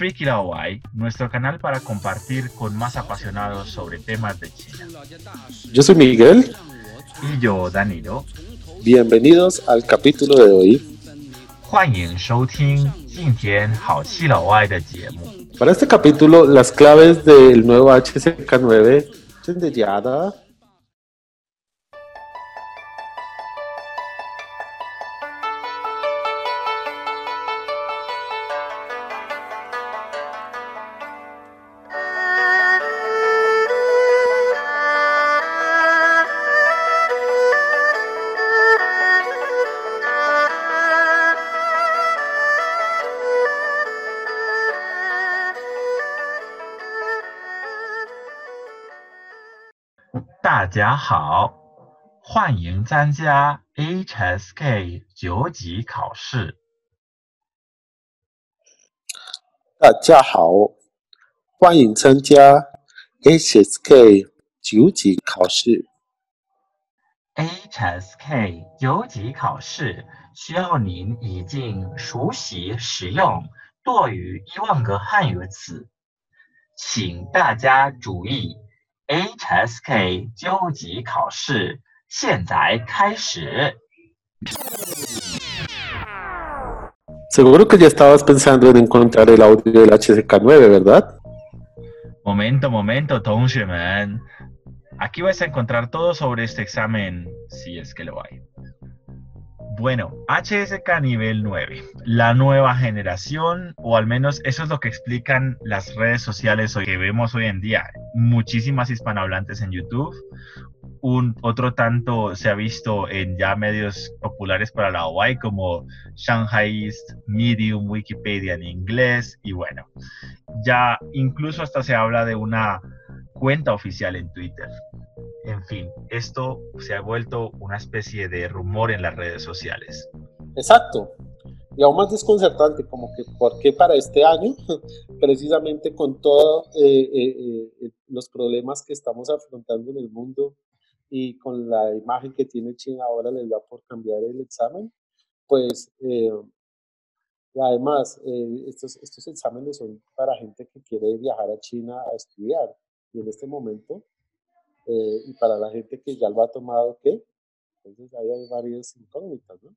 Freaky Hawaii, nuestro canal para compartir con más apasionados sobre temas de China. Yo soy Miguel. Y yo, Danilo. Bienvenidos al capítulo de hoy. Para este capítulo, las claves del nuevo HSK9 de 家好，欢迎参加 HSK 九级考试。大家好，欢迎参加 HSK 九级考试。HSK 九级考试需要您已经熟悉使用多于一万个汉语词，请大家注意。HSK 九级考试现在开始。Seguro que ya estabas pensando en encontrar el audio del HSK9, ¿verdad? Momento, momento, 同学们，aquí vas a encontrar todo sobre este examen, si es que lo hay. Bueno, HSK nivel 9, la nueva generación, o al menos eso es lo que explican las redes sociales que vemos hoy en día. Muchísimas hispanohablantes en YouTube. Un, otro tanto se ha visto en ya medios populares para la Hawaii como Shanghai Medium, Wikipedia en inglés y bueno, ya incluso hasta se habla de una cuenta oficial en Twitter. En fin, esto se ha vuelto una especie de rumor en las redes sociales. Exacto. Y aún más desconcertante, como que, ¿por qué para este año? Precisamente con todos eh, eh, eh, los problemas que estamos afrontando en el mundo y con la imagen que tiene China ahora les da por cambiar el examen, pues además estos, estos exámenes son para gente que quiere viajar a China a estudiar y en este momento eh, y para la gente que ya lo ha tomado, ¿qué? Entonces ahí hay varias incógnitas, ¿no?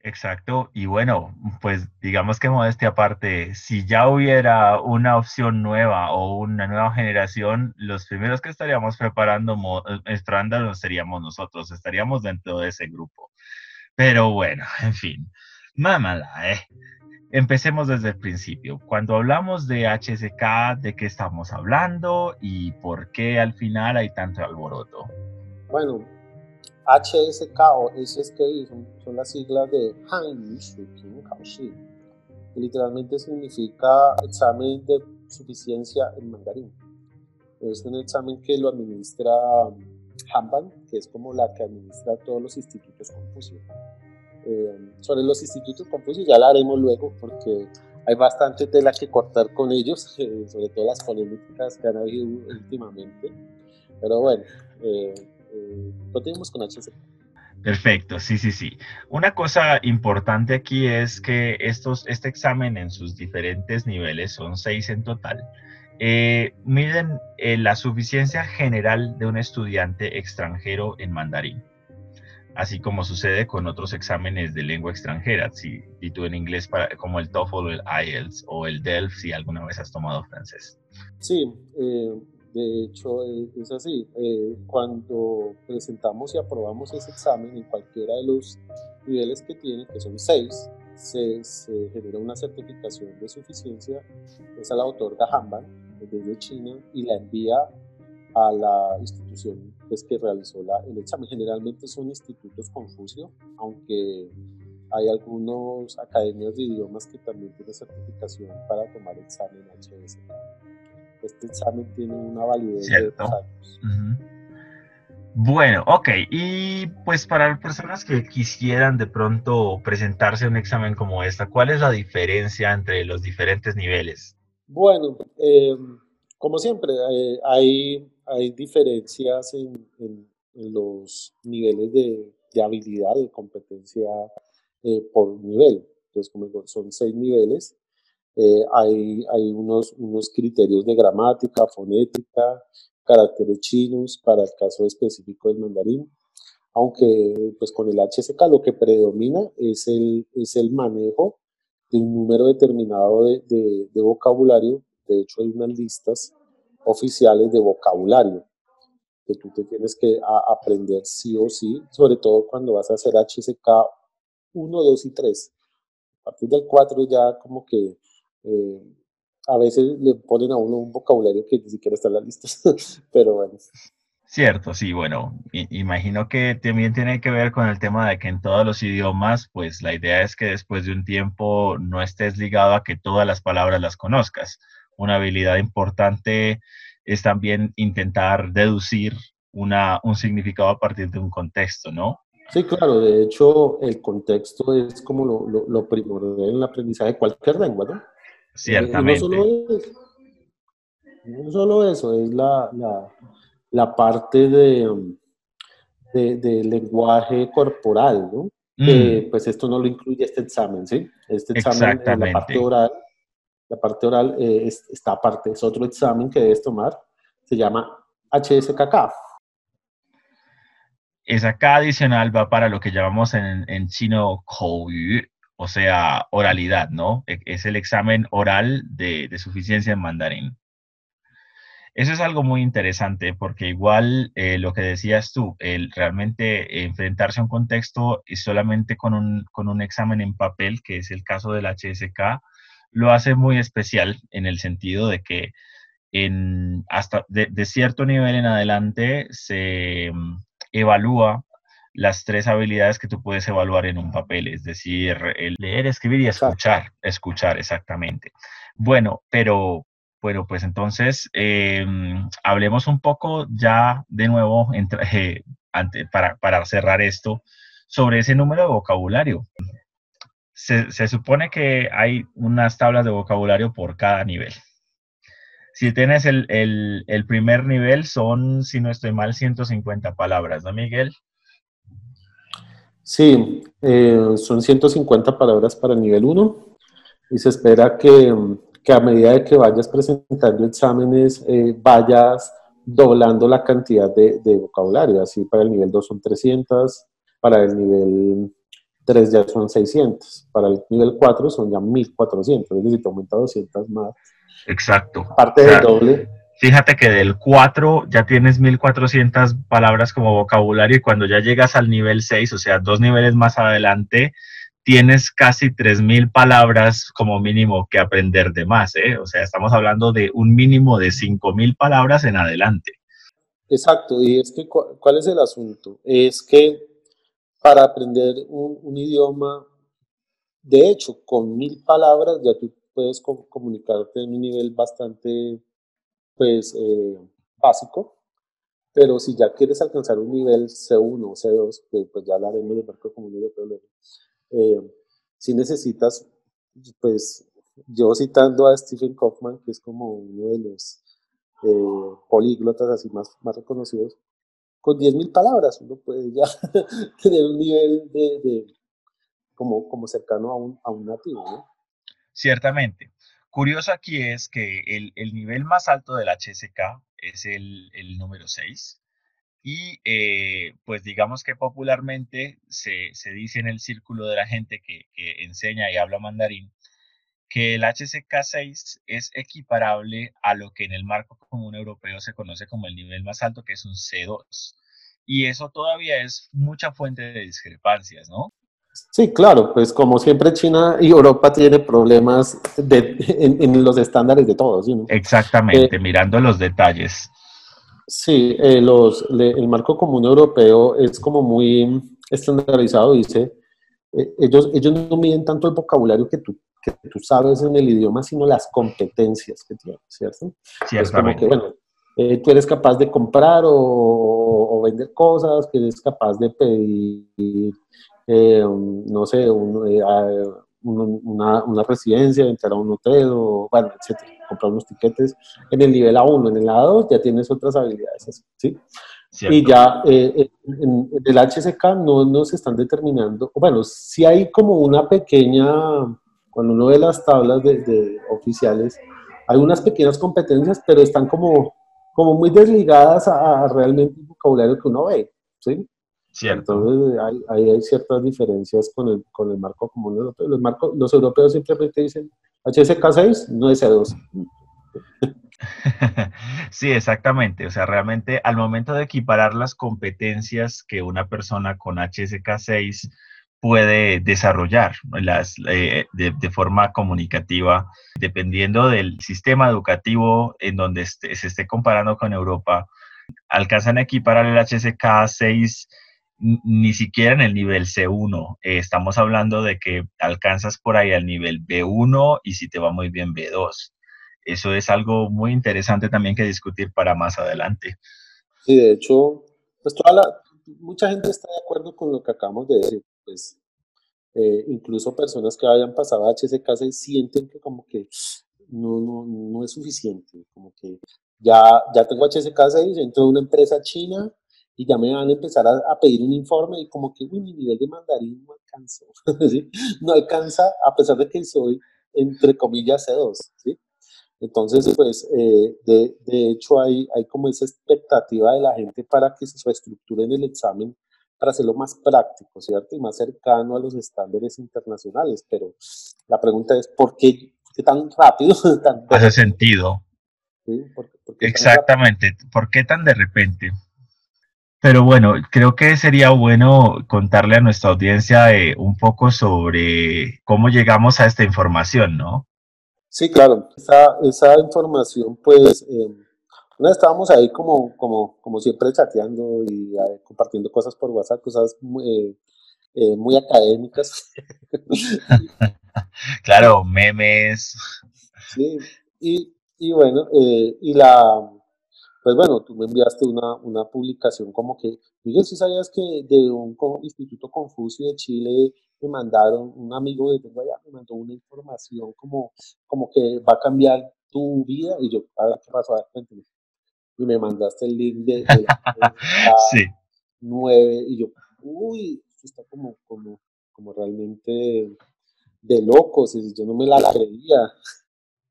Exacto, y bueno, pues digamos que modestia aparte, si ya hubiera una opción nueva o una nueva generación, los primeros que estaríamos preparando estándar seríamos nosotros, estaríamos dentro de ese grupo. Pero bueno, en fin, mámala, ¿eh? Empecemos desde el principio. Cuando hablamos de HSK, ¿de qué estamos hablando y por qué al final hay tanto alboroto? Bueno, HSK o HSK son, las siglas de Kaoshi, literalmente significa examen de suficiencia en mandarín. Es un examen que lo administra Hanban, que es como la que administra todos los institutos Confucio. Eh, sobre los institutos Confucio ya la haremos luego porque hay bastante tela que cortar con ellos, eh, sobre todo las polémicas que han habido últimamente. Pero bueno, eh, continuemos con HC. Perfecto, sí, sí, sí. Una cosa importante aquí es que estos, este examen en sus diferentes niveles, son seis en total, miden la suficiencia general de un estudiante extranjero en mandarín así como sucede con otros exámenes de lengua extranjera, si, y tú en inglés para, como el TOEFL o el IELTS o el DELF si alguna vez has tomado francés. Sí, eh, de hecho eh, es así. Eh, cuando presentamos y aprobamos ese examen en cualquiera de los niveles que tiene, que son seis, se, se genera una certificación de suficiencia, esa la otorga Hanban desde China y la envía a la institución pues, que realizó la, el examen. Generalmente son institutos Confucio, aunque hay algunos academias de idiomas que también tienen certificación para tomar examen HSK. Este examen tiene una validez de dos años. Bueno, ok. Y pues para las personas que quisieran de pronto presentarse a un examen como esta, ¿cuál es la diferencia entre los diferentes niveles? Bueno, eh, como siempre, eh, hay hay diferencias en, los niveles de, habilidad, de competencia eh, por nivel. Entonces, como digo, son seis niveles. Eh, hay, hay unos, unos criterios de gramática, fonética, caracteres chinos para el caso específico del mandarín, aunque pues con el HSK lo que predomina es el, es el manejo de un número determinado de, de, vocabulario, de hecho hay unas listas oficiales de vocabulario que tú te tienes que aprender sí o sí, sobre todo cuando vas a hacer HSK 1, 2 y 3. A partir del 4 ya como que eh, a veces le ponen a uno un vocabulario que ni siquiera está en la lista, pero bueno. Cierto, sí, bueno, imagino que también tiene que ver con el tema de que en todos los idiomas, pues la idea es que después de un tiempo no estés ligado a que todas las palabras las conozcas. Una habilidad importante es también intentar deducir una, un significado a partir de un contexto, ¿no? Sí, claro, de hecho el contexto es como lo, lo, primordial en el aprendizaje de cualquier lengua, ¿no? Ciertamente. no, solo eso, es la, la, la parte de, de, lenguaje corporal, ¿no? Mm. pues esto no lo incluye este examen, ¿sí? Este examen, en la parte oral, la parte oral eh, está aparte, es otro examen que debes tomar, se llama HSKK. Esa K adicional va para lo que llamamos en, en chino Yu, o sea, oralidad, ¿no? E, es el examen oral de, suficiencia en mandarín. Eso es algo muy interesante porque igual eh, lo que decías tú, el realmente enfrentarse a un contexto y solamente con un, con un examen en papel, que es el caso del HSK, lo hace muy especial en el sentido de que en, hasta de, de cierto nivel en adelante se mm, evalúa las tres habilidades que tú puedes evaluar en un papel, es decir, el leer, escribir y escuchar, escuchar exactamente. Bueno, pero bueno, pues entonces em, hablemos un poco ya de nuevo eh, para, para, cerrar esto sobre ese número de vocabulario. Se, supone que hay unas tablas de vocabulario por cada nivel. Si tienes el, el, el primer nivel, son, si no estoy mal, 150 palabras, ¿no, Miguel? Sí, eh, son 150 palabras para el nivel 1 y se espera que, que, a medida de que vayas presentando exámenes eh, vayas doblando la cantidad de, de, vocabulario. Así para el nivel 2 son 300, para el nivel 3 ya son 600, para el nivel 4 son ya 1400, es decir, te aumenta 200 más. Exacto. Parte del doble. Fíjate que del 4 ya tienes 1400 palabras como vocabulario y cuando ya llegas al nivel 6, o sea, dos niveles más adelante, tienes casi 3000 palabras como mínimo que aprender de más, ¿eh? O sea, estamos hablando de un mínimo de 5000 palabras en adelante. Exacto, y es que, ¿cuál es el asunto? Es que para aprender un, un idioma, de hecho, con mil palabras ya tú puedes comunicarte en un nivel bastante pues eh, básico, pero si ya quieres alcanzar un nivel C1 o C2, que pues ya hablaremos de marco comunitario, pero eh, si necesitas, pues yo citando a Stephen Kaufman, que es como uno de los eh, políglotas así más, más reconocidos, con 10.000 palabras uno puede ya tener un nivel de, como, como cercano a un, a un nativo, ¿no? Ciertamente. Curioso aquí es que el, nivel más alto del HSK es el, número 6 y eh, pues digamos que popularmente se, dice en el círculo de la gente que, enseña y habla mandarín que el HSK 6 es equiparable a lo que en el marco común europeo se conoce como el nivel más alto, que es un C2. Y eso todavía es mucha fuente de discrepancias, ¿no? Sí, claro, pues como siempre China y Europa tienen problemas en, los estándares de todos. Exactamente, eh, mirando los detalles. Sí, eh, los, el marco común europeo es como muy estandarizado, dice, eh, ellos, ellos no miden tanto el vocabulario que tú, que tú sabes en el idioma, sino las competencias que tienes, ¿cierto? Es como que, bueno, tú eres capaz de comprar o, o, vender cosas, que eres capaz de pedir eh, no sé, eh, una, una, residencia, entrar a un hotel, o, bueno, etcétera, comprar unos tiquetes. En el nivel A1, en el A2 ya tienes otras habilidades, ¿sí? Y ya eh, en, el HSK no, no se están determinando, bueno, sí hay como una pequeña, cuando uno ve las tablas de, oficiales, hay unas pequeñas competencias, pero están como, como muy desligadas a, realmente el vocabulario que uno ve, ¿sí? Cierto. Entonces, hay, hay, ciertas diferencias con el, con el marco común europeo. Los, marcos, los europeos simplemente dicen HSK6, no es 2 Sí, exactamente. O sea, realmente al momento de equiparar las competencias que una persona con HSK6 puede desarrollar las, eh, de, forma comunicativa, dependiendo del sistema educativo en donde se esté comparando con Europa, alcanzan a equiparar el HSK6 ni siquiera en el nivel C1. Eh, estamos hablando de que alcanzas por ahí al nivel B1 y si te va muy bien B2. Eso es algo muy interesante también que discutir para más adelante. Sí, de hecho, pues toda mucha gente está de acuerdo con lo que acabamos de decir. Pues, eh, incluso personas que hayan pasado a HSK6 sienten que como que no, no, no es suficiente, como que ya, ya tengo HSK6, entro a una empresa china y ya me van a empezar a, pedir un informe y como que, uy, mi nivel de mandarín no alcanza, no alcanza a pesar de que soy, entre comillas, C2, ¿sí? Entonces, pues, eh, de, de, hecho, hay, hay como esa expectativa de la gente para que se en el examen para hacerlo más práctico, ¿cierto? Y más cercano a los estándares internacionales. Pero la pregunta es, ¿por qué, tan rápido? Hace sentido. ¿Sí? Exactamente. ¿Por qué tan de repente? Pero bueno, creo que sería bueno contarle a nuestra audiencia eh, un poco sobre cómo llegamos a esta información, ¿no? Sí, claro. Esa, esa información, pues, eh, estábamos ahí como, como, como siempre chateando y eh, compartiendo cosas por WhatsApp, cosas muy, muy académicas. claro, memes. Sí, y, y bueno, y la pues bueno, tú me enviaste una, una publicación como que, Miguel, si sabías que de un Instituto Confucio de Chile me mandaron, un amigo de tengo allá me mandó una información como, como que va a cambiar tu vida, y yo, a ver, ¿qué pasó? A ver, Y me mandaste el link de, la sí. 9, y yo, uy, esto está como, como, como realmente de locos, y yo no me la creía.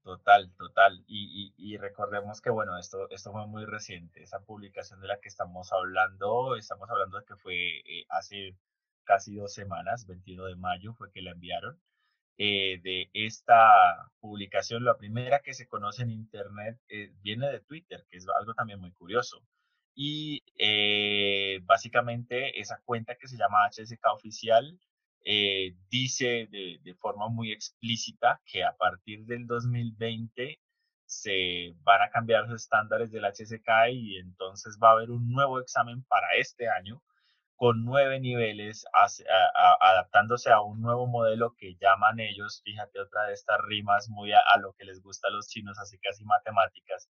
Total, total. Y, recordemos que, bueno, esto, esto fue muy reciente. Esa publicación de la que estamos hablando, estamos hablando de que fue eh, hace casi dos semanas, 21 de mayo fue que la enviaron. Eh, de esta publicación, la primera que se conoce en Internet eh, viene de Twitter, que es algo también muy curioso. Y básicamente esa cuenta que se llama HSK Oficial eh, dice de, forma muy explícita que a partir del 2020 se van a cambiar los estándares del HSK y entonces va a haber un nuevo examen para este año con nueve niveles, adaptándose a un nuevo modelo que llaman ellos, fíjate otra de estas rimas muy a, lo que les gusta a los chinos, así casi matemáticas,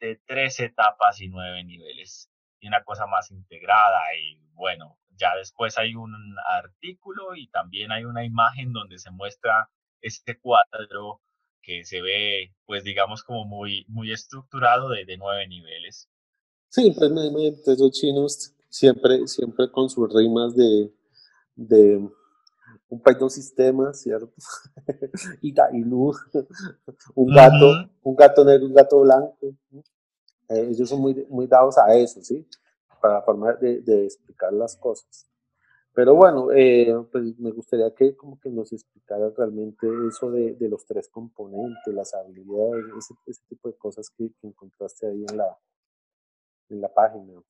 de tres etapas y nueve niveles, y una cosa más integrada y bueno, ya después hay un artículo y también hay una imagen donde se muestra este cuadro que se ve, pues digamos, como muy, muy estructurado de, nueve niveles. Sí, pues esos chinos siempre, siempre con sus rimas de, de un país dos sistemas, ¿cierto? y, luz, un gato, un gato negro, un gato blanco. Eh, ellos son muy, muy dados a eso, ¿sí? para la forma de, de, explicar las cosas. Pero bueno, eh, pues me gustaría que como que nos explicara realmente eso de, de los tres componentes, las habilidades, ese, ese tipo de cosas que, encontraste ahí en la, en la página.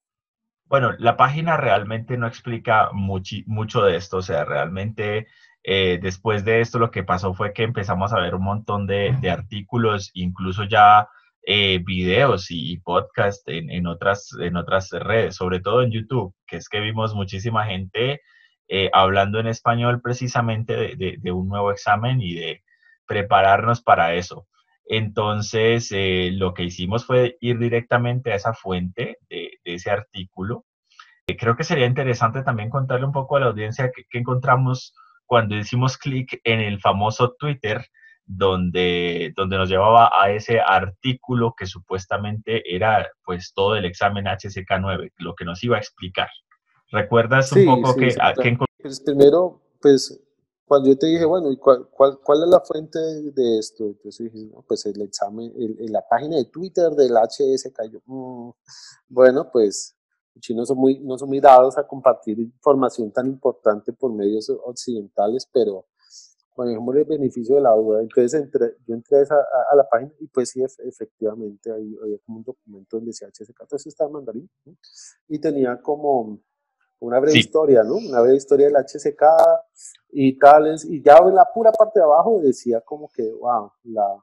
Bueno, la página realmente no explica mucho, mucho de esto, o sea, realmente eh, después de esto lo que pasó fue que empezamos a ver un montón de, de artículos, incluso ya eh, videos y, podcasts en, otras, en otras redes, sobre todo en YouTube, que es que vimos muchísima gente eh, hablando en español precisamente de, un nuevo examen y de prepararnos para eso. Entonces, eh, lo que hicimos fue ir directamente a esa fuente de, ese artículo. creo que sería interesante también contarle un poco a la audiencia qué encontramos cuando hicimos clic en el famoso Twitter donde, donde nos llevaba a ese artículo que supuestamente era pues todo el examen HSK9, lo que nos iba a explicar. ¿Recuerdas un poco que, pues primero, pues cuando yo te dije, bueno, ¿y cuál, cuál, cuál es la fuente de, esto? Entonces dije, no, pues el examen, en la página de Twitter del HSK. Yo, mm, bueno, pues los chinos son muy, no son muy dados a compartir información tan importante por medios occidentales, pero manejamos el beneficio de la duda. Entonces entré, yo entré a, a, la página y pues sí, efectivamente, ahí había como un documento donde decía HSK, entonces estaba en mandarín, y tenía como una breve historia, ¿no? Una breve historia del HSK y tales, y ya en la pura parte de abajo decía como que, wow, la,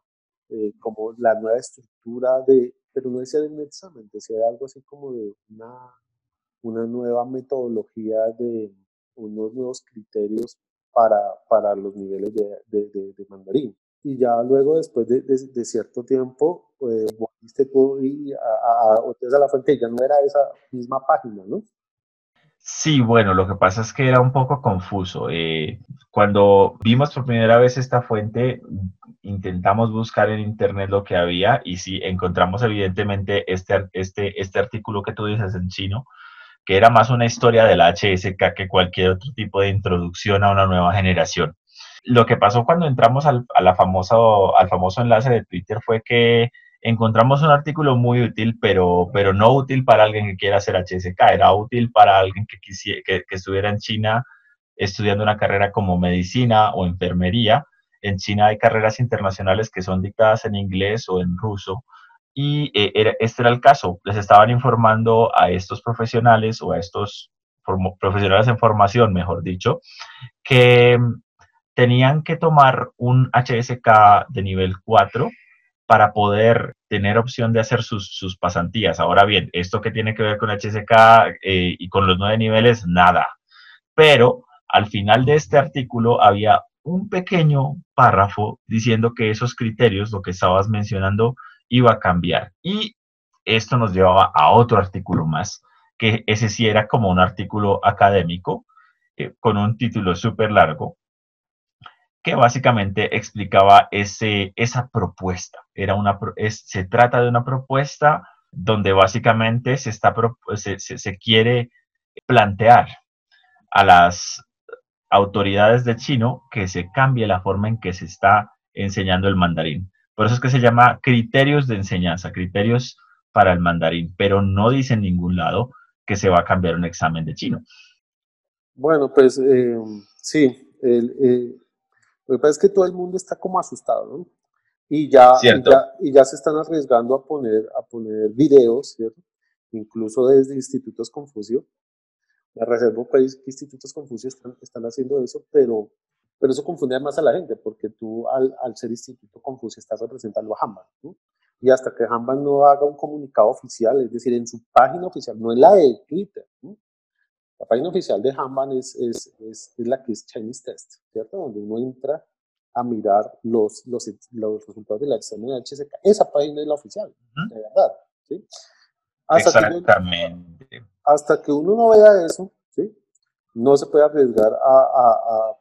eh, como la nueva estructura de, pero no decía de un examen, decía algo así como de una, una nueva metodología de unos nuevos criterios para, para los niveles de, de, de, mandarín. Y ya luego, después de, de cierto tiempo, eh, volviste tú y a, a, a, a la fuente, ya no era esa misma página, ¿no? Sí, bueno, lo que pasa es que era un poco confuso. Eh, cuando vimos por primera vez esta fuente, intentamos buscar en internet lo que había y sí, encontramos evidentemente este, este, este artículo que tú dices en chino, que era más una historia de la HSK que cualquier otro tipo de introducción a una nueva generación. Lo que pasó cuando entramos al, a la al famoso enlace de Twitter fue que encontramos un artículo muy útil, pero, pero no útil para alguien que quiera hacer HSK, era útil para alguien que, quisiera, que, estuviera en China estudiando una carrera como medicina o enfermería. En China hay carreras internacionales que son dictadas en inglés o en ruso. Y eh, este era el caso. Les estaban informando a estos profesionales o a estos profesionales en formación, mejor dicho, que tenían que tomar un HSK de nivel 4 para poder tener opción de hacer sus, pasantías. Ahora bien, esto que tiene que ver con HSK eh, y con los nueve niveles, nada. Pero al final de este artículo había un pequeño párrafo diciendo que esos criterios, lo que estabas mencionando, iba a cambiar. Y esto nos llevaba a otro artículo más, que ese sí era como un artículo académico, eh, con un título súper largo, que básicamente explicaba ese, esa propuesta. Era una, se trata de una propuesta donde básicamente se, está, se, se, quiere plantear a las autoridades de chino que se cambie la forma en que se está enseñando el mandarín. Por eso es que se llama criterios de enseñanza, criterios para el mandarín, pero no dice en ningún lado que se va a cambiar un examen de chino. Bueno, pues eh, sí, eh, lo que pasa es que todo el mundo está como asustado, ¿no? Y ya, y ya, se están arriesgando a poner, a poner videos, ¿cierto? Incluso desde Institutos Confucio. Me reservo país que Institutos Confucio están, están haciendo eso, pero, pero eso confunde más a la gente, porque tú al, al ser Instituto Confucio estás representando a Hamban, ¿no? Y hasta que Hamban no haga un comunicado oficial, es decir, en su página oficial, no en la de Twitter, ¿no? La página oficial de Hanban es, es, es, la que es Chinese Test, ¿cierto? Donde uno entra a mirar los, los, los resultados de la examen de HSK. Esa página es la oficial, de verdad. ¿sí? Hasta Exactamente. Que uno, hasta que uno no vea eso, ¿sí? no se puede arriesgar a, a,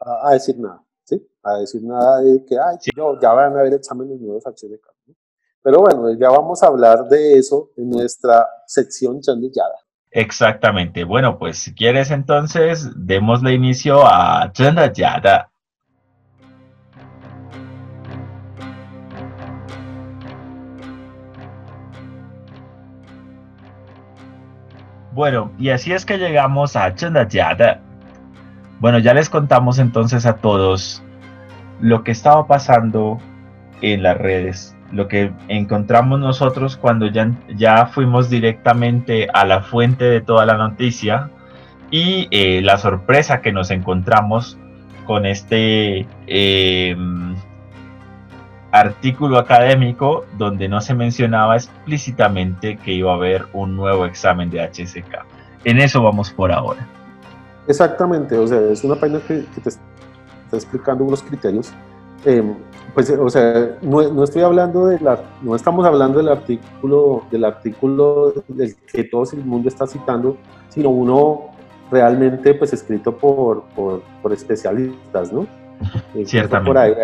a, a decir nada. ¿sí? A decir nada de que Ay, no, ya van a haber exámenes nuevos HSK. ¿sí? Pero bueno, ya vamos a hablar de eso en nuestra sección Yada. Exactamente. Bueno, pues si quieres entonces, démosle inicio a Yada. Bueno, y así es que llegamos a Yada. Bueno, ya les contamos entonces a todos lo que estaba pasando en las redes lo que encontramos nosotros cuando ya, ya fuimos directamente a la fuente de toda la noticia y eh, la sorpresa que nos encontramos con este eh, artículo académico donde no se mencionaba explícitamente que iba a haber un nuevo examen de HSK. En eso vamos por ahora. Exactamente, o sea, es una página que, te está explicando unos criterios eh, pues, o sea, no, estoy hablando de la, no estamos hablando del artículo, del artículo del que todo el mundo está citando, sino uno realmente, pues, escrito por, por, especialistas, ¿no? Eh, Ciertamente. Por ahí,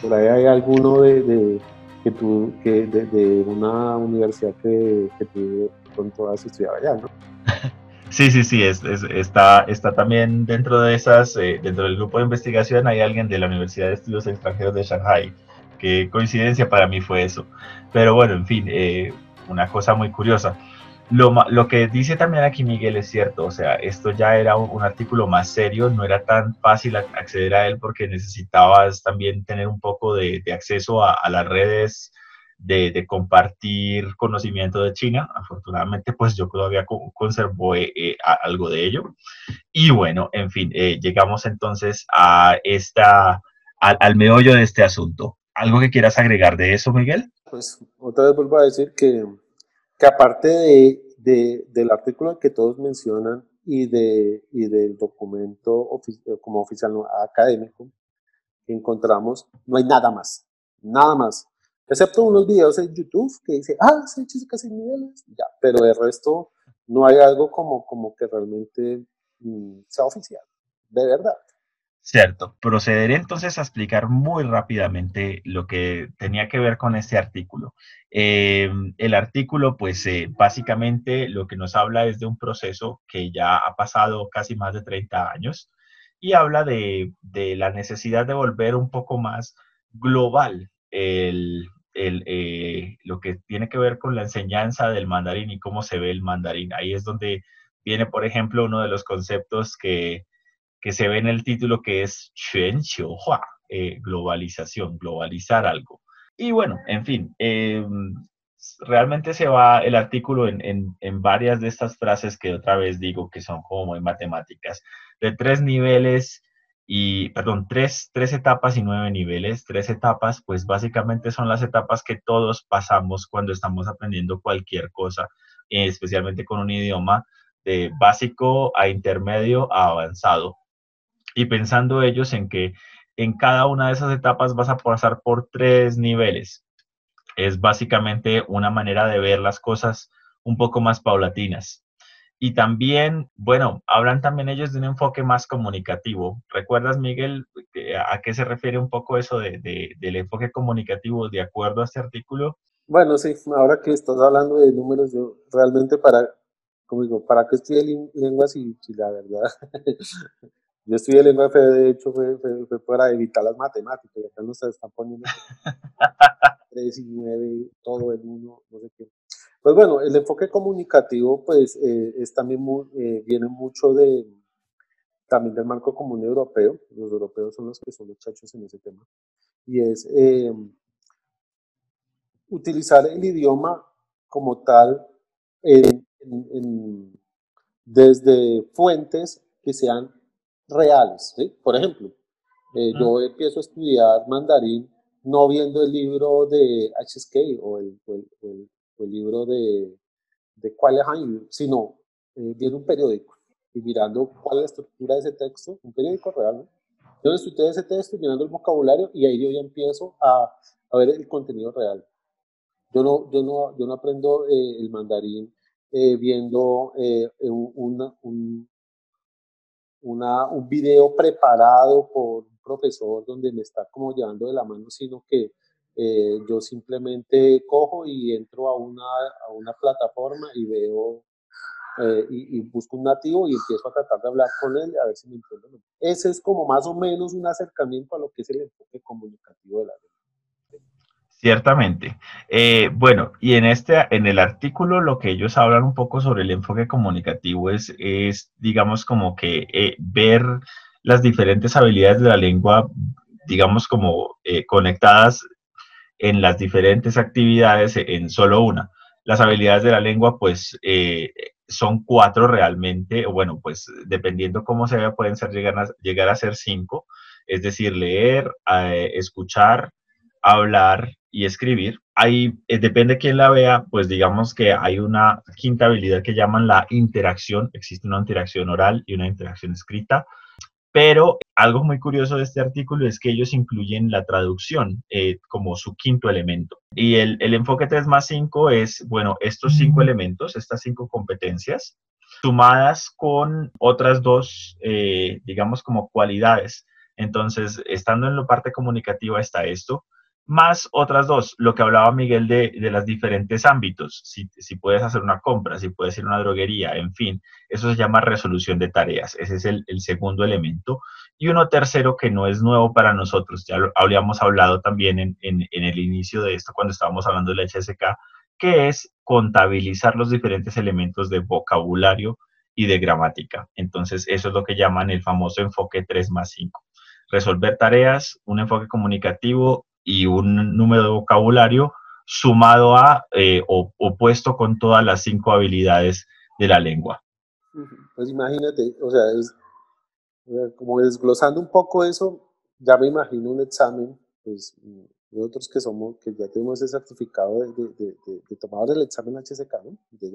por ahí hay alguno de, que tú, que de, una universidad que, que tú con todas estudiaba allá, ¿no? Sí, sí, sí, es, está, está también dentro de esas, eh, dentro del grupo de investigación hay alguien de la Universidad de Estudios Extranjeros de Shanghai. Qué coincidencia para mí fue eso. Pero bueno, en fin, eh, una cosa muy curiosa. Lo, lo, que dice también aquí Miguel es cierto, o sea, esto ya era un, artículo más serio, no era tan fácil acceder a él porque necesitabas también tener un poco de, acceso a, las redes de, compartir conocimiento de China. Afortunadamente, pues yo todavía conservo eh, eh, algo de ello. Y bueno, en fin, eh, llegamos entonces a esta, al meollo de este asunto. ¿Algo que quieras agregar de eso, Miguel? Pues otra vez vuelvo a decir que que aparte de, del artículo que todos mencionan y, de, y del documento como oficial académico encontramos, no hay nada más, nada más, excepto unos videos en YouTube que dice, ah, se hecho casi niveles, ya, pero de resto no hay algo como, como que realmente mm, sea oficial, de verdad. Cierto. Procederé entonces a explicar muy rápidamente lo que tenía que ver con este artículo. Eh, el artículo, pues eh, básicamente lo que nos habla es de un proceso que ya ha pasado casi más de 30 años y habla de, la necesidad de volver un poco más global el, eh, lo que tiene que ver con la enseñanza del mandarín y cómo se ve el mandarín. Ahí es donde viene, por ejemplo, uno de los conceptos que que se ve en el título que es eh, globalización, globalizar algo. Y bueno, en fin, em, realmente se va el artículo en, en, varias de estas frases que otra vez digo que son como muy matemáticas, de tres niveles y, perdón, tres, tres etapas y nueve niveles. Tres etapas, pues básicamente son las etapas que todos pasamos cuando estamos aprendiendo cualquier cosa, especialmente con un idioma de básico a intermedio a avanzado y pensando ellos en que en cada una de esas etapas vas a pasar por tres niveles. Es básicamente una manera de ver las cosas un poco más paulatinas. Y también, bueno, hablan también ellos de un enfoque más comunicativo. ¿Recuerdas, Miguel, a qué se refiere un poco eso de, del enfoque comunicativo de acuerdo a este artículo? Bueno, sí, ahora que estás hablando de números, yo realmente para, como digo, ¿para qué estudié lenguas y si la verdad Yo estudié lengua fe, de hecho, fue, para evitar las matemáticas, y acá no se están poniendo 3 y 9, todo en uno, no sé qué. Pues bueno, el enfoque comunicativo, pues, eh, es también eh, viene mucho de, también del marco común europeo, los europeos son los que son los chachos en ese tema, y es eh, utilizar el idioma como tal desde fuentes que sean reales. Por ejemplo, eh, yo empiezo a estudiar mandarín no viendo el libro de HSK o el, el, libro de, de Kuala sino eh, viendo un periódico y mirando cuál es la estructura de ese texto, un periódico real. Yo estudié ese texto, mirando el vocabulario y ahí yo ya empiezo a, a ver el contenido real. Yo no, yo no, yo no aprendo eh, el mandarín viendo una, un, una, un video preparado por un profesor donde me está como llevando de la mano, sino que eh, yo simplemente cojo y entro a una, a una plataforma y veo eh, y, busco un nativo y empiezo a tratar de hablar con él a ver si me entiende. Ese es como más o menos un acercamiento a lo que es el enfoque comunicativo de la lengua. Ciertamente. Eh, bueno, y en este, en el artículo lo que ellos hablan un poco sobre el enfoque comunicativo es, es digamos, como que eh, ver las diferentes habilidades de la lengua, digamos, como eh, conectadas en las diferentes actividades en solo una. Las habilidades de la lengua, pues, son cuatro realmente, bueno, pues, dependiendo cómo se vea, pueden ser, llegar a, llegar a ser cinco, es decir, leer, escuchar, hablar y escribir. Ahí eh, depende de quién la vea, pues digamos que hay una quinta habilidad que llaman la interacción. Existe una interacción oral y una interacción escrita. Pero algo muy curioso de este artículo es que ellos incluyen la traducción eh, como su quinto elemento. Y el, el, enfoque 3 más 5 es, bueno, estos cinco elementos, estas cinco competencias, sumadas con otras dos, eh, digamos, como cualidades. Entonces, estando en la parte comunicativa está esto, más otras dos, lo que hablaba Miguel de, de los diferentes ámbitos, si, si, puedes hacer una compra, si puedes ir a una droguería, en fin, eso se llama resolución de tareas, ese es el, el segundo elemento. Y uno tercero que no es nuevo para nosotros, ya lo habíamos hablado también en, en, el inicio de esto cuando estábamos hablando de la HSK, que es contabilizar los diferentes elementos de vocabulario y de gramática. Entonces, eso es lo que llaman el famoso enfoque 3 más 5. Resolver tareas, un enfoque comunicativo y un número de vocabulario sumado a eh, o opuesto con todas las cinco habilidades de la lengua. Pues imagínate, o sea, es, como desglosando un poco eso, ya me imagino un examen, pues nosotros que somos, que ya tenemos ese certificado de, de, de, de tomador del examen HSK, ¿no? De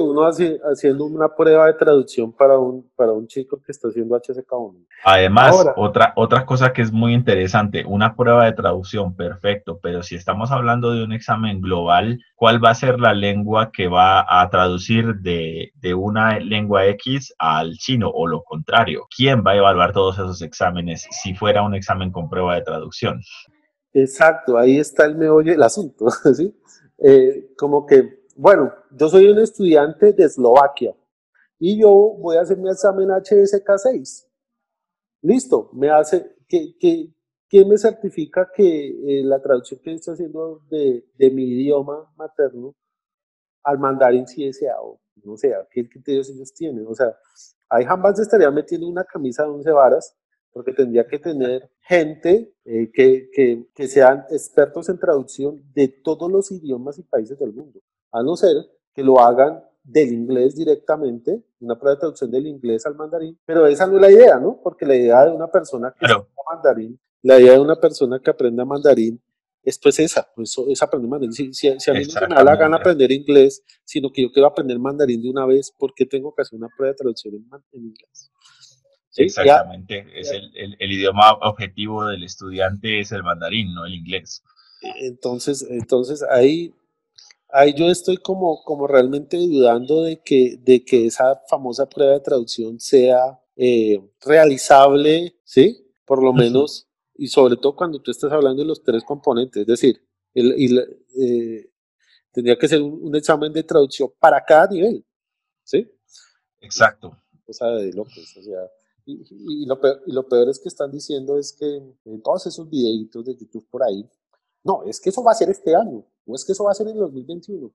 uno haciendo una prueba de traducción para un, para un chico que está haciendo HSK1. Además, otra, otra cosa que es muy interesante, una prueba de traducción, perfecto, pero si estamos hablando de un examen global, ¿cuál va a ser la lengua que va a traducir de, de una lengua X al chino o lo contrario? ¿Quién va a evaluar todos esos exámenes si fuera un examen con prueba de traducción? Exacto, ahí está el meollo del asunto, ¿sí? Eh, como que bueno, yo soy un estudiante de Eslovaquia y yo voy a hacer mi examen HSK6. Listo, me hace, ¿qué, qué, me certifica que eh, la traducción que estoy haciendo de, mi idioma materno al mandarín o no sé, qué criterios ellos tienen? O sea, hay jamás estaría metiendo una camisa de 11 varas porque tendría que tener gente eh, que, que, que sean expertos en traducción de todos los idiomas y países del mundo a no ser que lo hagan del inglés directamente, una prueba de traducción del inglés al mandarín, pero esa no es la idea, ¿no? Porque la idea de una persona que aprenda mandarín, la idea de una persona que aprenda mandarín es pues esa, pues es aprender mandarín. Si, si, a mí no me da la gana aprender inglés, sino que yo quiero aprender mandarín de una vez, ¿por qué tengo que hacer una prueba de traducción en, inglés? Exactamente, es el, el, el, idioma objetivo del estudiante es el mandarín, no el inglés. Entonces, entonces ahí ahí yo estoy como, como realmente dudando de que, de que esa famosa prueba de traducción sea eh, realizable, ¿sí? Por lo menos, y sobre todo cuando tú estás hablando de los tres componentes, es decir, el, eh, tendría que ser un, examen de traducción para cada nivel, ¿sí? Exacto. O sea, de locos, o sea, y, lo peor, y lo peor es que están diciendo es que en todos esos videitos de YouTube por ahí, no, es que eso va a ser este año, o es que eso va a ser en el 2021.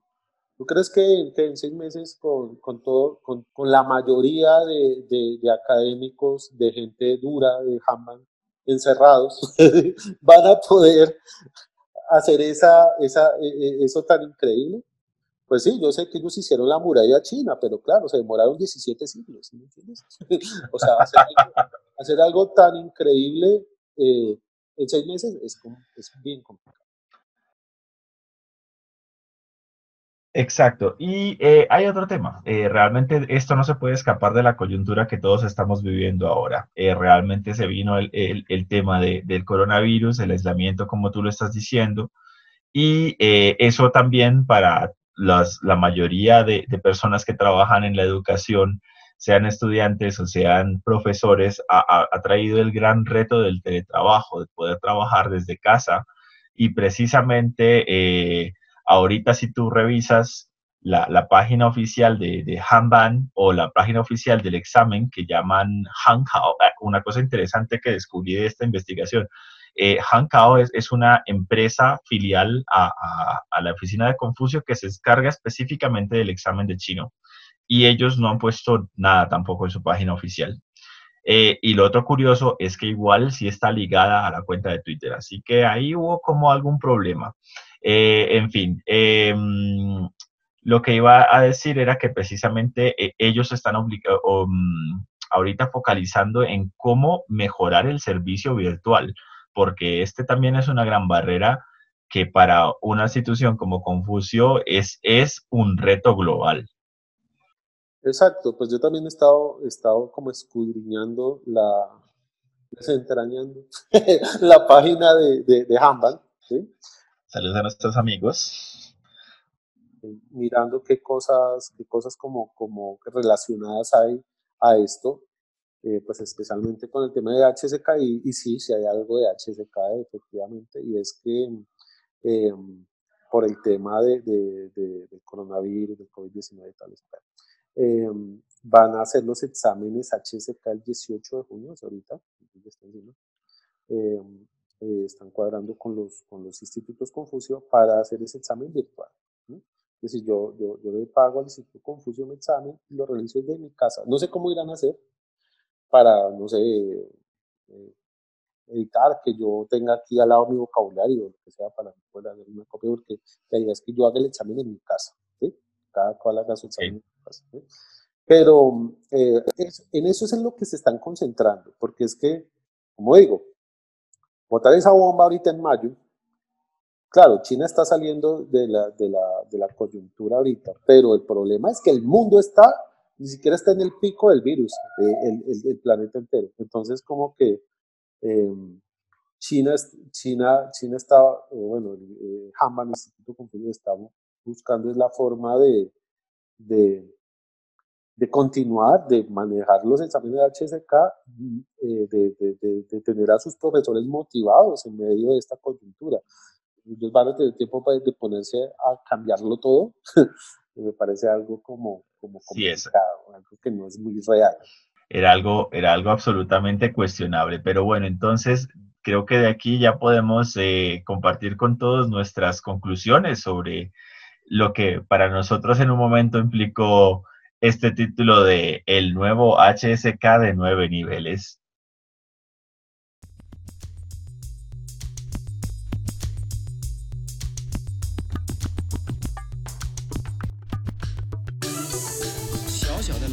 ¿Tú crees que, en seis meses con, con todo, con, la mayoría de, de, académicos, de gente dura, de Hammond, encerrados, van a poder hacer esa, esa, e, e, eso tan increíble? Pues sí, yo sé que ellos hicieron la muralla china, pero claro, se demoraron 17 siglos, o sea, hacer algo, algo tan increíble eh, en seis meses es, bien complicado. Exacto. Y eh, hay otro tema. Eh, realmente esto no se puede escapar de la coyuntura que todos estamos viviendo ahora. Eh, realmente se vino el, tema de, del coronavirus, el aislamiento, como tú lo estás diciendo. Y eso también para las, la mayoría de, personas que trabajan en la educación, sean estudiantes o sean profesores, ha, traído el gran reto del teletrabajo, de poder trabajar desde casa. Y precisamente Ahorita si tú revisas la, página oficial de, Hanban o la página oficial del examen que llaman Hankao, ah, una cosa interesante que descubrí de esta investigación, eh, es, una empresa filial a, la oficina de Confucio que se descarga específicamente del examen de chino y ellos no han puesto nada tampoco en su página oficial. Eh, y lo otro curioso es que igual sí está ligada a la cuenta de Twitter, así que ahí hubo como algún problema. Eh, en fin, em, lo que iba a decir era que precisamente eh, ellos están um, ahorita focalizando en cómo mejorar el servicio virtual, porque este también es una gran barrera que para una institución como Confucio es, es un reto global. Exacto, pues yo también he estado, he estado como escudriñando la, desentrañando la página de, de, de ¿sí? Saludos a nuestros amigos. Mirando qué cosas, qué cosas como, como relacionadas hay a esto. eh, pues especialmente con el tema de HSK, y, y sí, sí hay algo de HSK efectivamente, y es que eh, por el tema de, de, del coronavirus, del COVID-19 y tal, eh, van a hacer los exámenes HSK el 18 de junio, ahorita, están cuadrando con los, con los institutos Confucio para hacer ese examen virtual. Es decir, yo, yo, yo le pago al Instituto Confucio un examen y lo realizo desde mi casa. No sé cómo irán a hacer para, no sé, eh, evitar que yo tenga aquí al lado mi vocabulario, o lo que sea, para poder hacer una copia, porque la idea es que yo haga el examen en mi casa. Cada cual haga su examen en mi casa, ¿sí? Pero eh, en eso es en lo que se están concentrando, porque es que, como digo, botar esa bomba ahorita en mayo, Claro, China está saliendo de la, de, la, de la, coyuntura ahorita, pero el problema es que el mundo está, ni siquiera está en el pico del virus, eh, el, el, planeta entero. Entonces, como que eh, China, China, China está, bueno, eh, el Instituto Confucio, está buscando es la forma de, de, de, continuar, de manejar los exámenes de HSK, eh, de, de, tener a sus profesores motivados en medio de esta coyuntura. Ellos van a tener tiempo para de ponerse a cambiarlo todo, me parece algo como, como complicado, algo que no es muy real. Era algo, era algo absolutamente cuestionable, pero bueno, entonces creo que de aquí ya podemos eh, compartir con todos nuestras conclusiones sobre lo que para nosotros en un momento implicó este título de el nuevo HSK de nueve niveles.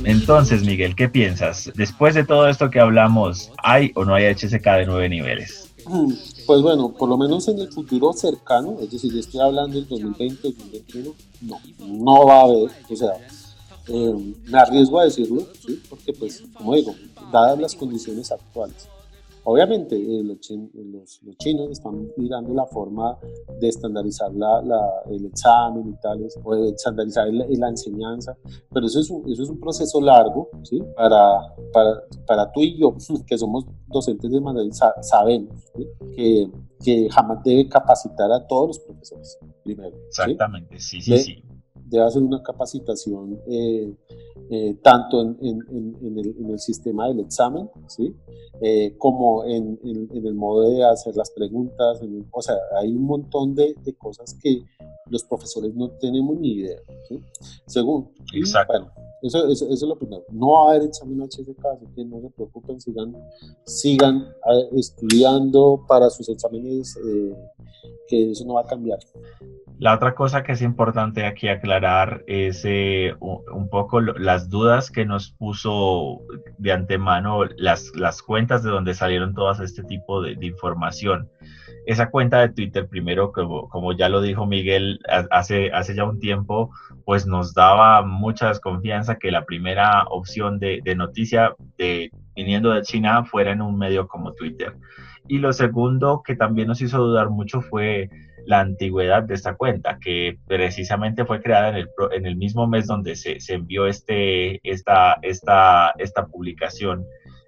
Entonces, Miguel, ¿qué piensas? Después de todo esto que hablamos, ¿hay o no hay HSK de nueve niveles? Pues bueno, por lo menos en el futuro cercano, es decir, estoy hablando del 2020, 2021, no, no va a haber, o sea, eh, me arriesgo a decirlo, ¿sí? porque pues, como digo, dadas las condiciones actuales, Obviamente, eh, los, chinos están mirando la forma de estandarizar el examen y tales, o de estandarizar la, enseñanza, pero eso es un, eso es un proceso largo, ¿sí? Para, para, para tú y yo, que somos docentes de mandarín, sabemos que, que jamás debe capacitar a todos los profesores, primero. Exactamente, sí, sí, sí debe hacer una capacitación eh, eh, tanto en, el, sistema del examen, ¿sí? Eh, como en, el modo de hacer las preguntas. o sea, hay un montón de, cosas que los profesores no tenemos ni idea. ¿sí? Según, Exacto. eso, es lo primero. No va a haber examen HSK, así que no se preocupen, sigan, sigan estudiando para sus exámenes, que eso no va a cambiar. La otra cosa que es importante aquí aclarar es eh, un poco las dudas que nos puso de antemano las, las cuentas de donde salieron todas este tipo de, información. Esa cuenta de Twitter, primero, como, como, ya lo dijo Miguel hace, hace ya un tiempo, pues nos daba mucha desconfianza que la primera opción de, de noticia de, viniendo de China fuera en un medio como Twitter. Y lo segundo que también nos hizo dudar mucho fue la antigüedad de esta cuenta, que precisamente fue creada en el, en el mismo mes donde se, se envió este, esta, esta, esta publicación.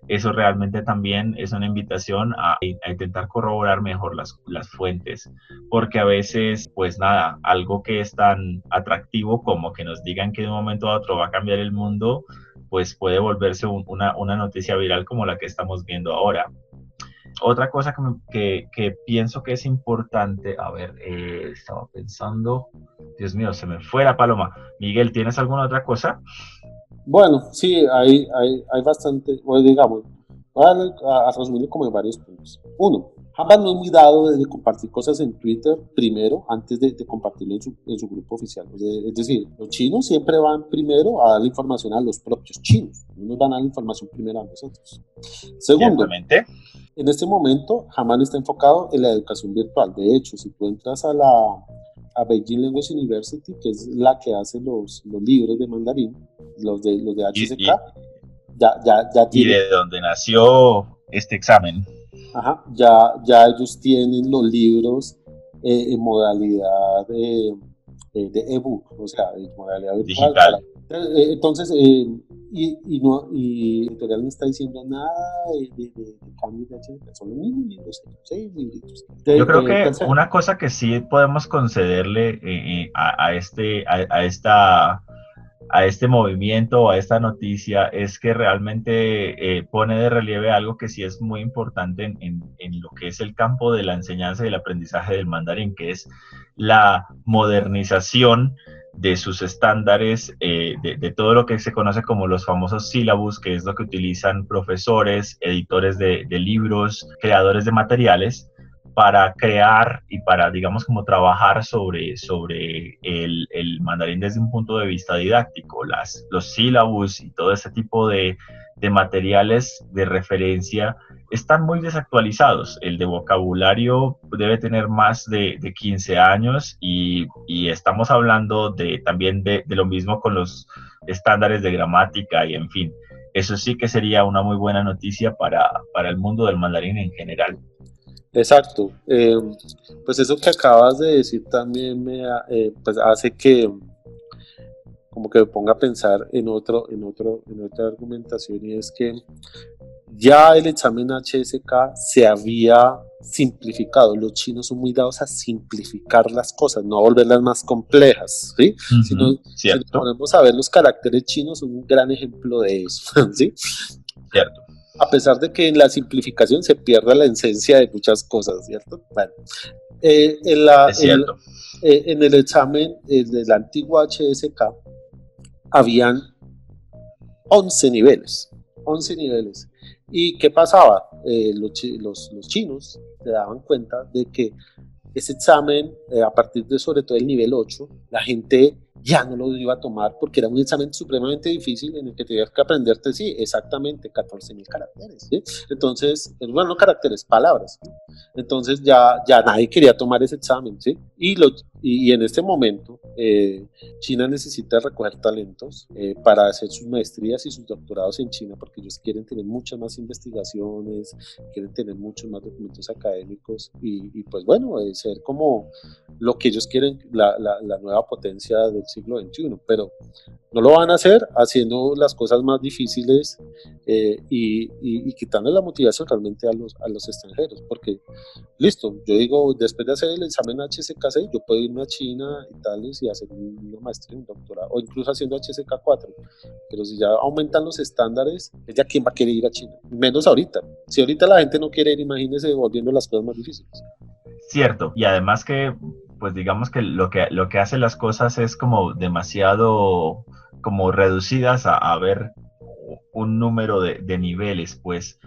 Eso realmente también es una invitación a, intentar corroborar mejor las, las fuentes, porque a veces, pues nada, algo que es tan atractivo como que nos digan que de un momento a otro va a cambiar el mundo, pues puede volverse una, una noticia viral como la que estamos viendo ahora otra cosa que, que, pienso que es importante, a ver, eh, estaba pensando, Dios mío, se me fue la paloma. Miguel, ¿tienes alguna otra cosa? Bueno, sí, hay, hay, hay bastante, pues digamos, voy a, a, resumirlo como en varios puntos. Uno, Jamás no es muy dado de compartir cosas en Twitter primero, antes de, compartirlo en su, en su, grupo oficial. Es decir, los chinos siempre van primero a dar la información a los propios chinos, no nos van a dar la información primero a nosotros. Segundo, en este momento jamás está enfocado en la educación virtual. De hecho, si tú entras a la a Beijing Language University, que es la que hace los, los libros de mandarín, los de, los de HSK, ya, ya, ya tiene... Y de donde nació este examen. Ajá, ya, ya ellos tienen los libros eh, en modalidad de, de ebook, o sea, en modalidad digital. Eh, entonces, eh, y, y, no, y editorial no está diciendo nada de, de, de, de cambios de HSK, son los mismos libros, seis libritos. Yo creo que una cosa que sí podemos concederle eh, a, a, este, a, a esta a este movimiento, a esta noticia, es que realmente eh, pone de relieve algo que sí es muy importante en, en, en, lo que es el campo de la enseñanza y el aprendizaje del mandarín, que es la modernización de sus estándares, eh, de, todo lo que se conoce como los famosos sílabus, que es lo que utilizan profesores, editores de, libros, creadores de materiales, para crear y para, digamos, como trabajar sobre, sobre el, el, mandarín desde un punto de vista didáctico, las, los sílabus y todo ese tipo de, de materiales de referencia están muy desactualizados. El de vocabulario debe tener más de, de 15 años y, estamos hablando de, también de, de lo mismo con los estándares de gramática y en fin. Eso sí que sería una muy buena noticia para, para el mundo del mandarín en general. Exacto. Eh, pues eso que acabas de decir también me eh, pues hace que como que me ponga a pensar en otro, en otro, en otra argumentación y es que ya el examen HSK se había simplificado. Los chinos son muy dados a simplificar las cosas, no a volverlas más complejas, ¿sí? Uh -huh, si, nos, si, nos, ponemos a ver los caracteres chinos, son un gran ejemplo de eso, ¿sí? Cierto a pesar de que en la simplificación se pierda la esencia de muchas cosas, ¿cierto? Bueno, eh, en, la, en, eh, en, el examen eh, del antiguo HSK habían 11 niveles, 11 niveles. ¿Y qué pasaba? Eh, los, los, los, chinos se daban cuenta de que ese examen, eh, a partir de sobre todo el nivel 8, la gente ya no lo iba a tomar porque era un examen supremamente difícil en el que tenías que aprenderte, sí, exactamente 14 mil caracteres. ¿sí? Entonces, bueno, no caracteres, palabras. Entonces ya, ya nadie quería tomar ese examen. ¿sí? Y, lo, y, y en este momento, eh, China necesita recoger talentos eh, para hacer sus maestrías y sus doctorados en China porque ellos quieren tener muchas más investigaciones, quieren tener muchos más documentos académicos y, y pues bueno, eh, ser como lo que ellos quieren, la, la, la nueva potencia del siglo XXI, pero no lo van a hacer haciendo las cosas más difíciles eh, y, y, y, quitarle la motivación realmente a los, a los extranjeros, porque listo, yo digo, después de hacer el examen HSK6, yo puedo irme a China y tales y hacer una maestría, un doctorado, o incluso haciendo HSK4, pero si ya aumentan los estándares, ¿ya quién va a querer ir a China? Menos ahorita. Si ahorita la gente no quiere ir, imagínese volviendo las cosas más difíciles. Cierto, y además que pues digamos que lo que, lo que hace las cosas es como demasiado como reducidas a, a ver un número de, niveles, pues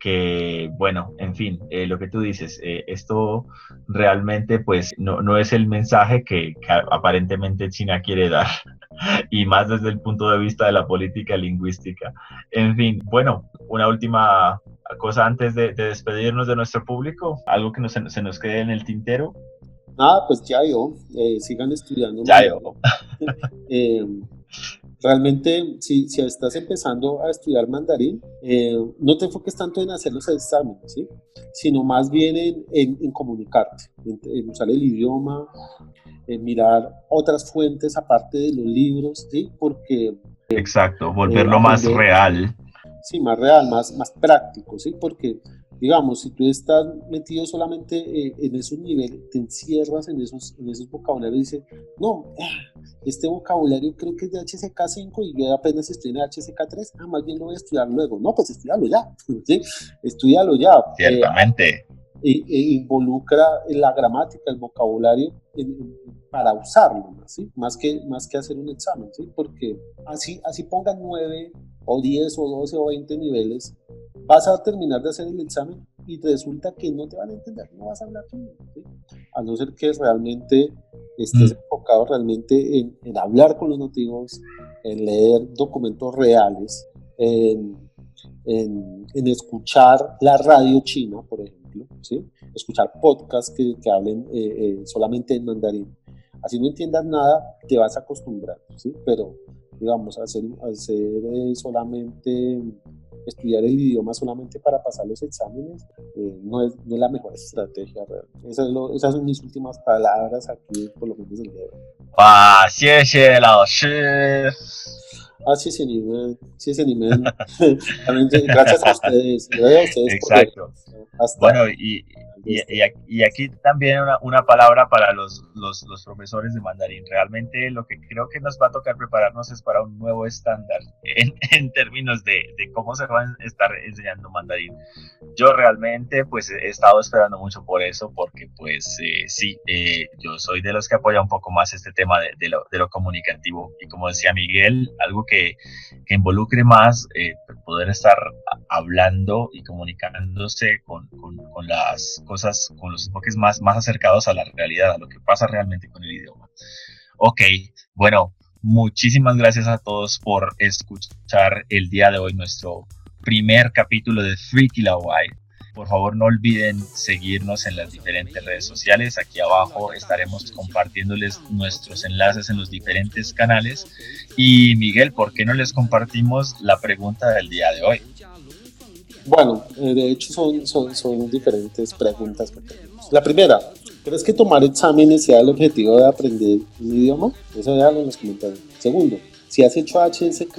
que, bueno, en fin, eh, lo que tú dices, eh, esto realmente pues no, no es el mensaje que, aparentemente China quiere dar, y más desde el punto de vista de la política lingüística. En fin, bueno, una última cosa antes de, de despedirnos de nuestro público, algo que nos, se nos quede en el tintero. Nada, pues ya yo, eh, sigan estudiando. Ya yo. eh, realmente, si, si, estás empezando a estudiar mandarín, eh, no te enfoques tanto en hacer los exámenes, ¿sí? sino más bien en, en, en comunicarte, en, en, usar el idioma, en mirar otras fuentes aparte de los libros, ¿sí? porque... Exacto, volverlo más real. Sí, más real, más, más práctico, ¿sí? porque digamos, si tú estás metido solamente eh, en esos niveles, te encierras en esos, en esos vocabularios y dices, no, ah, este vocabulario creo que es de HSK5 y yo apenas estoy en HSK3, ah, más bien lo voy a estudiar luego. No, pues estudialo ya, ¿sí? Estudialo ya. Ciertamente. Eh, e, e involucra la gramática, el vocabulario en, para usarlo, ¿sí? más, que, más que hacer un examen, ¿sí? porque así, así pongan 9 o 10 o 12 o 20 niveles, vas a terminar de hacer el examen y resulta que no te van a entender, no vas a hablar chino, ¿sí? a no ser que realmente estés mm. enfocado realmente en, en, hablar con los nativos, en leer documentos reales, en, en, en escuchar la radio china, por ejemplo, ¿sí? escuchar podcasts que, que hablen eh, eh, solamente en mandarín. Así no entiendas nada, te vas a acostumbrar, ¿sí? pero digamos, hacer, hacer eh, solamente estudiar el idioma solamente para pasar los exámenes eh, no, es, no, es, la mejor estrategia realmente. Esa es lo, esas son mis últimas palabras aquí, por lo menos el día de hoy. 哇，谢谢老师。 Ah, sí, sí, sí, sí, gracias a ustedes. Gracias a ustedes Exacto. bueno, y, y, aquí también una, una palabra para los, los, los, profesores de mandarín. Realmente lo que creo que nos va a tocar prepararnos es para un nuevo estándar en, en términos de, de, cómo se va a estar enseñando mandarín. Yo realmente pues he estado esperando mucho por eso porque pues eh, sí, eh, yo soy de los que apoya un poco más este tema de, de, lo, de lo, comunicativo. Y como decía Miguel, algo que, que involucre más eh, poder estar hablando y comunicándose con, con, con las cosas con los enfoques más, más acercados a la realidad, a lo que pasa realmente con el idioma. Ok, bueno, muchísimas gracias a todos por escuchar el día de hoy nuestro primer capítulo de Freaky La Por favor, no olviden seguirnos en las diferentes redes sociales. Aquí abajo estaremos compartiéndoles nuestros enlaces en los diferentes canales. Y Miguel, ¿por qué no les compartimos la pregunta del día de hoy? Bueno, eh, de hecho son, son, son diferentes preguntas que tenemos. La primera, ¿crees que tomar exámenes sea el objetivo de aprender un idioma? Eso déjalo en los comentarios. Segundo, si has hecho HSK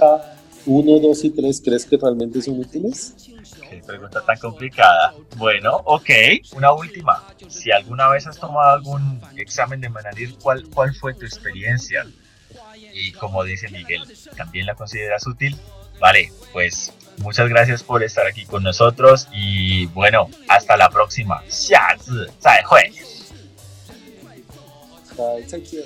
1, 2 y 3, ¿crees que realmente son útiles? Qué pregunta tan complicada. Bueno, ok, una última. Si alguna vez has tomado algún examen de mandarín, ¿cuál, ¿cuál fue tu experiencia? Y como dice Miguel, ¿también la consideras útil? Vale, pues muchas gracias por estar aquí con nosotros y bueno, hasta la próxima. 下次再会。再见。